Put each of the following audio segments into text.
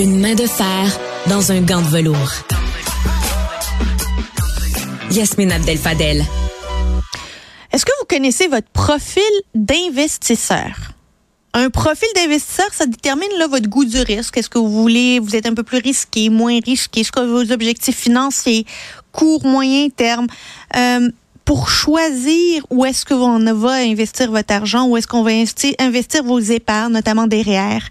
Une main de fer dans un gant de velours. Yasmine Abdel-Fadel. Est-ce que vous connaissez votre profil d'investisseur? Un profil d'investisseur, ça détermine là, votre goût du risque. Est-ce que vous voulez, vous êtes un peu plus risqué, moins risqué? Est-ce que vos objectifs financiers, court, moyen terme? Euh, pour choisir où est-ce que on va investir votre argent, où est-ce qu'on va investir, vos épargnes, notamment derrière.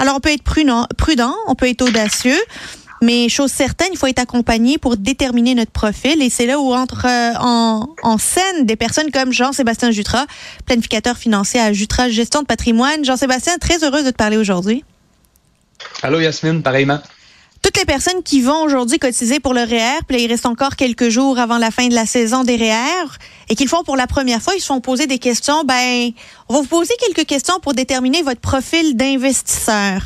Alors, on peut être prudent, on peut être audacieux. Mais chose certaine, il faut être accompagné pour déterminer notre profil. Et c'est là où entre euh, en, scène des personnes comme Jean-Sébastien Jutras, planificateur financier à Jutras Gestion de patrimoine. Jean-Sébastien, très heureuse de te parler aujourd'hui. Allô Yasmine, pareillement toutes les personnes qui vont aujourd'hui cotiser pour le REER, puis là, il reste encore quelques jours avant la fin de la saison des REER, et qu'ils font pour la première fois, ils se font poser des questions. Ben, on va vous poser quelques questions pour déterminer votre profil d'investisseur.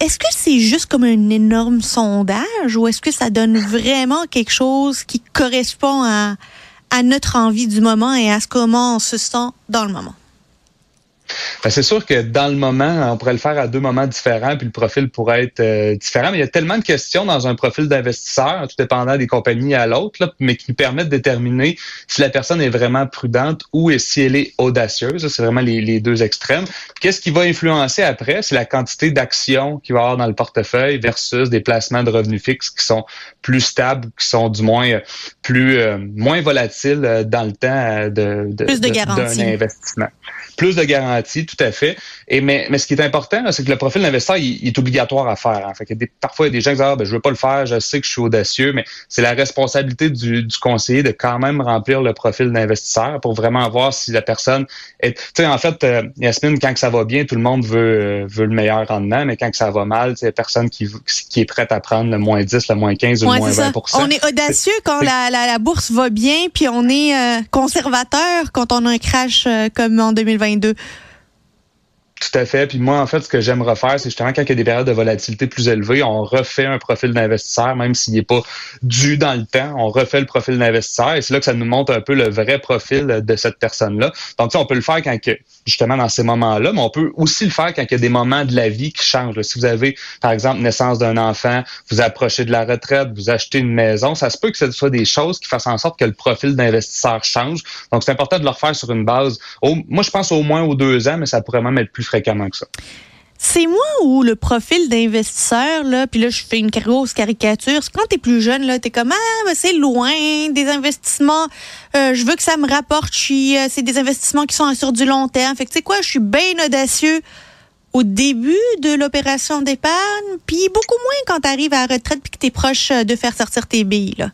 Est-ce que c'est juste comme un énorme sondage ou est-ce que ça donne vraiment quelque chose qui correspond à, à notre envie du moment et à ce comment on se sent dans le moment? C'est sûr que dans le moment, on pourrait le faire à deux moments différents, puis le profil pourrait être euh, différent. Mais il y a tellement de questions dans un profil d'investisseur, tout dépendant des compagnies à l'autre, mais qui permettent de déterminer si la personne est vraiment prudente ou si elle est audacieuse. C'est vraiment les, deux extrêmes. Qu'est-ce qui va influencer après? C'est la quantité d'actions qu'il va y avoir dans le portefeuille versus des placements de revenus fixes qui sont plus stables, qui sont du moins euh, plus euh, moins volatiles dans le temps de, de, plus de, d'un investissement. Plus de garantie, tout à fait. Et mais, mais ce qui est important, c'est que le profil d'investisseur, il, est obligatoire à faire. En fait, des, parfois, il y a des gens qui disent ah, ben, je veux pas le faire, je sais que je suis audacieux, mais c'est la responsabilité du, du, conseiller de quand même remplir le profil d'investisseur pour vraiment voir si la personne est. Tu sais, en fait, euh, Yasmine, quand que ça va bien, tout le monde veut, veut le meilleur rendement, mais quand que ça va mal, c'est personne qui, qui est prête à prendre le moins 10, le moins 15 ou le moins 20 On est audacieux quand la, la, la, bourse va bien, puis on est euh, conservateur quand on a un crash euh, comme en 2022. Tout à fait. Puis moi, en fait, ce que j'aime refaire, c'est justement quand il y a des périodes de volatilité plus élevées, on refait un profil d'investisseur, même s'il n'est pas dû dans le temps. On refait le profil d'investisseur et c'est là que ça nous montre un peu le vrai profil de cette personne-là. Donc, on peut le faire quand justement dans ces moments-là, mais on peut aussi le faire quand il y a des moments de la vie qui changent. Si vous avez, par exemple, naissance d'un enfant, vous approchez de la retraite, vous achetez une maison, ça se peut que ce soit des choses qui fassent en sorte que le profil d'investisseur change. Donc, c'est important de le refaire sur une base. moi, je pense au moins aux deux ans, mais ça pourrait même être plus C'est moi ou le profil d'investisseur, là, puis là, je fais une grosse caricature. Quand tu es plus jeune, là, tu es comme, ah, ben, c'est loin, des investissements, euh, je veux que ça me rapporte, euh, c'est des investissements qui sont sur du long terme. Fait que, tu sais quoi, je suis bien audacieux au début de l'opération d'épargne, puis beaucoup moins quand tu arrives à la retraite puis que tu es proche de faire sortir tes billes, là.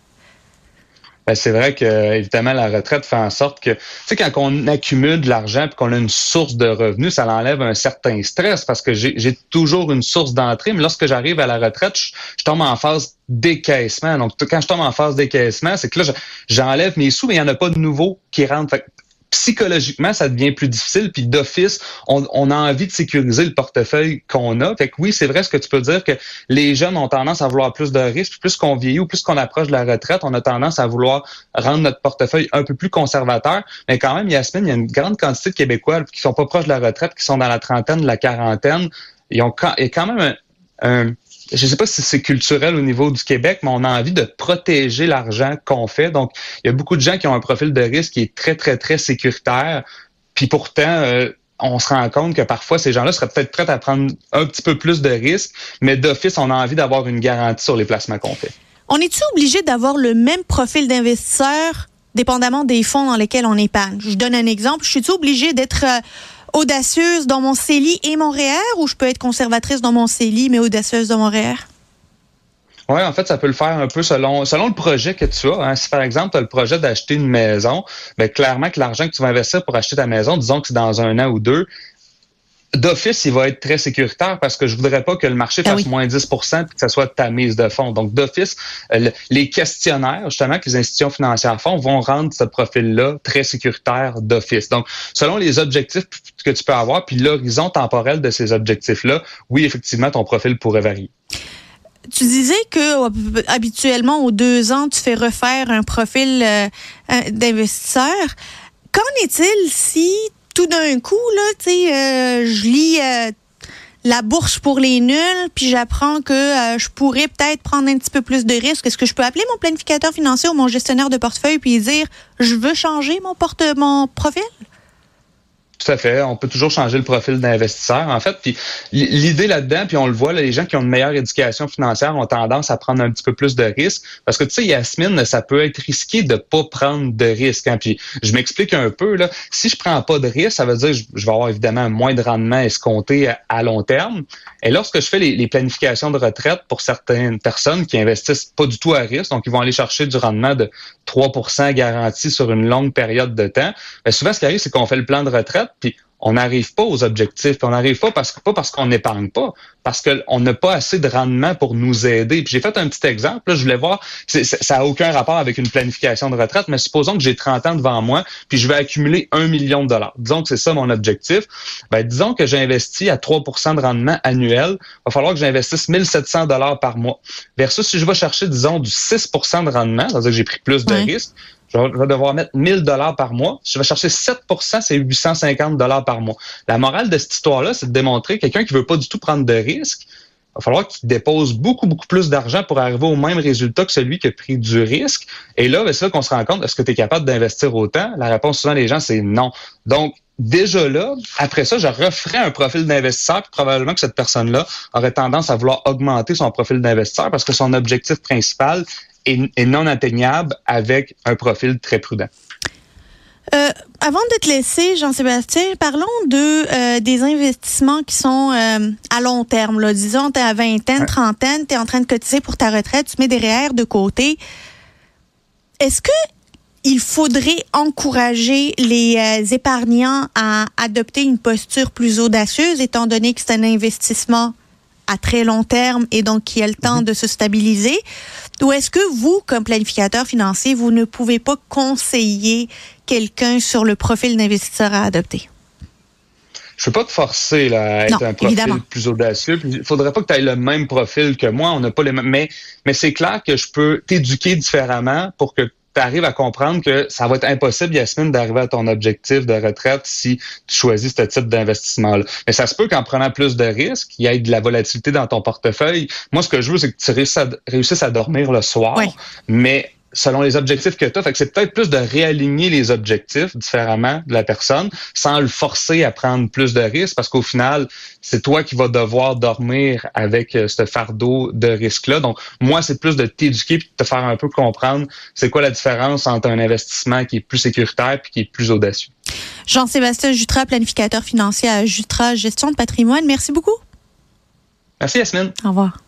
Ben, c'est vrai que évidemment la retraite fait en sorte que tu sais quand on accumule de l'argent puis qu'on a une source de revenus, ça enlève un certain stress parce que j'ai toujours une source d'entrée, mais lorsque j'arrive à la retraite, je, tombe en phase décaissement. Donc quand je tombe en phase décaissement, c'est que là j'enlève mes sous mais il n'y en a pas de nouveaux qui rentrent psychologiquement, ça devient plus difficile. Puis d'office, on, a envie de sécuriser le portefeuille qu'on a. Fait que oui, c'est vrai ce que tu peux dire que les jeunes ont tendance à vouloir plus de risques. Plus qu'on vieillit ou plus qu'on approche de la retraite, on a tendance à vouloir rendre notre portefeuille un peu plus conservateur. Mais quand même, Yasmine, il y a une grande quantité de Québécois qui sont pas proches de la retraite, qui sont dans la trentaine, la quarantaine. Ils ont y a quand même un je ne sais pas si c'est culturel au niveau du Québec, mais on a envie de protéger l'argent qu'on fait. Donc, il y a beaucoup de gens qui ont un profil de risque qui est très, très, très sécuritaire. Puis pourtant, euh, on se rend compte que parfois, ces gens-là seraient peut-être prêts à prendre un petit peu plus de risques, mais d'office, on a envie d'avoir une garantie sur les placements qu'on fait. On est-tu obligé d'avoir le même profil d'investisseur dépendamment des fonds dans lesquels on épargne? Je donne un exemple. Je suis-tu obligé d'être... Audacieuse dans mon CELI et mon REER ou je peux être conservatrice dans mon CELI mais audacieuse dans mon REER? Oui, en fait, ça peut le faire un peu selon selon le projet que tu as. Hein. Si par exemple, tu as le projet d'acheter une maison, bien, clairement que l'argent que tu vas investir pour acheter ta maison, disons que c'est dans un an ou deux, d'office, il va être très sécuritaire parce que je voudrais pas que le marché ah fasse moins 10% et que ce soit ta mise de fonds. Donc, d'office, euh, les questionnaires, justement, que les institutions financières font, vont rendre ce profil-là très sécuritaire d'office. Donc, selon les objectifs que tu peux avoir, puis l'horizon temporel de ces objectifs-là, oui, effectivement, ton profil pourrait varier. Tu disais que habituellement, aux deux ans, tu fais refaire un profil euh, d'investisseur. Qu'en est-il si tout d'un coup, là, tu sais, euh, je lis euh, la bourse pour les nuls, puis j'apprends que euh, je pourrais peut-être prendre un petit peu plus de risques. Est-ce que je peux appeler mon planificateur financier ou mon gestionnaire de portefeuille puis dire je veux changer mon porte mon profil? Tout à fait. On peut toujours changer le profil d'investisseur, en fait. Puis l'idée là-dedans, puis on le voit, les gens qui ont une meilleure éducation financière ont tendance à prendre un petit peu plus de risques. Parce que tu sais, Yasmine, ça peut être risqué de pas prendre de risques. Hein. Puis je m'explique un peu. Là. Si je prends pas de risques, ça veut dire que je vais avoir évidemment moins de rendement escompté à long terme. Et lorsque je fais les, les planifications de retraite pour certaines personnes qui investissent pas du tout à risque, donc ils vont aller chercher du rendement de 3% garanti sur une longue période de temps, bien, souvent ce qui arrive, c'est qu'on fait le plan de retraite, puis on n'arrive pas aux objectifs. On n'arrive pas parce que pas parce qu'on n'épargne pas, parce qu'on n'a pas assez de rendement pour nous aider. Puis j'ai fait un petit exemple. Là, je voulais voir, ça n'a aucun rapport avec une planification de retraite, mais supposons que j'ai 30 ans devant moi, puis je vais accumuler un million de dollars. Disons que c'est ça mon objectif. Ben, disons que j'investis à 3% de rendement annuel. Il va falloir que j'investisse 1700 dollars par mois. Versus si je vais chercher, disons, du 6% de rendement, c'est-à-dire que j'ai pris plus de risques, je vais devoir mettre 1000 dollars par mois. Si je vais chercher 7% c'est 850 dollars par mois. La morale de cette histoire-là, c'est de démontrer que quelqu'un qui veut pas du tout prendre de risques, il va falloir qu'il dépose beaucoup, beaucoup plus d'argent pour arriver au même résultat que celui qui a pris du risque. Et là, ben, c'est là qu'on se rend compte, est-ce que tu es capable d'investir autant? La réponse souvent des gens, c'est non. Donc, déjà là, après ça, je referais un profil d'investisseur, puis probablement que cette personne-là aurait tendance à vouloir augmenter son profil d'investisseur parce que son objectif principal, est, non atteignable avec un profil très prudent. Euh, avant de te laisser, Jean-Sébastien, parlons de euh, des investissements qui sont euh, à long terme. Là. Disons, tu es à vingtaine, trentaine, tu es en train de cotiser pour ta retraite, tu mets des REER de côté. Est-ce que il faudrait encourager les épargnants à adopter une posture plus audacieuse, étant donné que c'est un investissement à très long terme et donc qui a le temps mhm. de se stabiliser? Ou est-ce que vous, comme planificateur financier, vous ne pouvez pas conseiller quelqu'un sur le profil d'investisseur à adopter? Je ne veux pas te forcer là, à être un profil plus audacieux. Il faudrait pas que tu aies le même profil que moi. On n'a pas les mêmes. Mais, mais c'est clair que je peux t'éduquer différemment pour que tu arrives à comprendre que ça va être impossible, Yasmine, d'arriver à ton objectif de retraite si tu choisis ce type d'investissement-là. Mais ça se peut qu'en prenant plus de risques, il y ait de la volatilité dans ton portefeuille. Moi, ce que je veux, c'est que tu réussisses à, dormir le soir, mais selon les objectifs que tu as. Fait que c'est peut-être plus de réaligner les objectifs différemment de la personne sans le forcer à prendre plus de risques parce qu'au final, c'est toi qui vas devoir dormir avec euh, ce fardeau de risque-là. Donc, moi, c'est plus de t'éduquer et de te faire un peu comprendre c'est quoi la différence entre un investissement qui est plus sécuritaire et qui est plus audacieux. Jean-Sébastien Jutra, planificateur financier à Jutra Gestion de patrimoine. Merci beaucoup. Merci, Yasmine. Au revoir.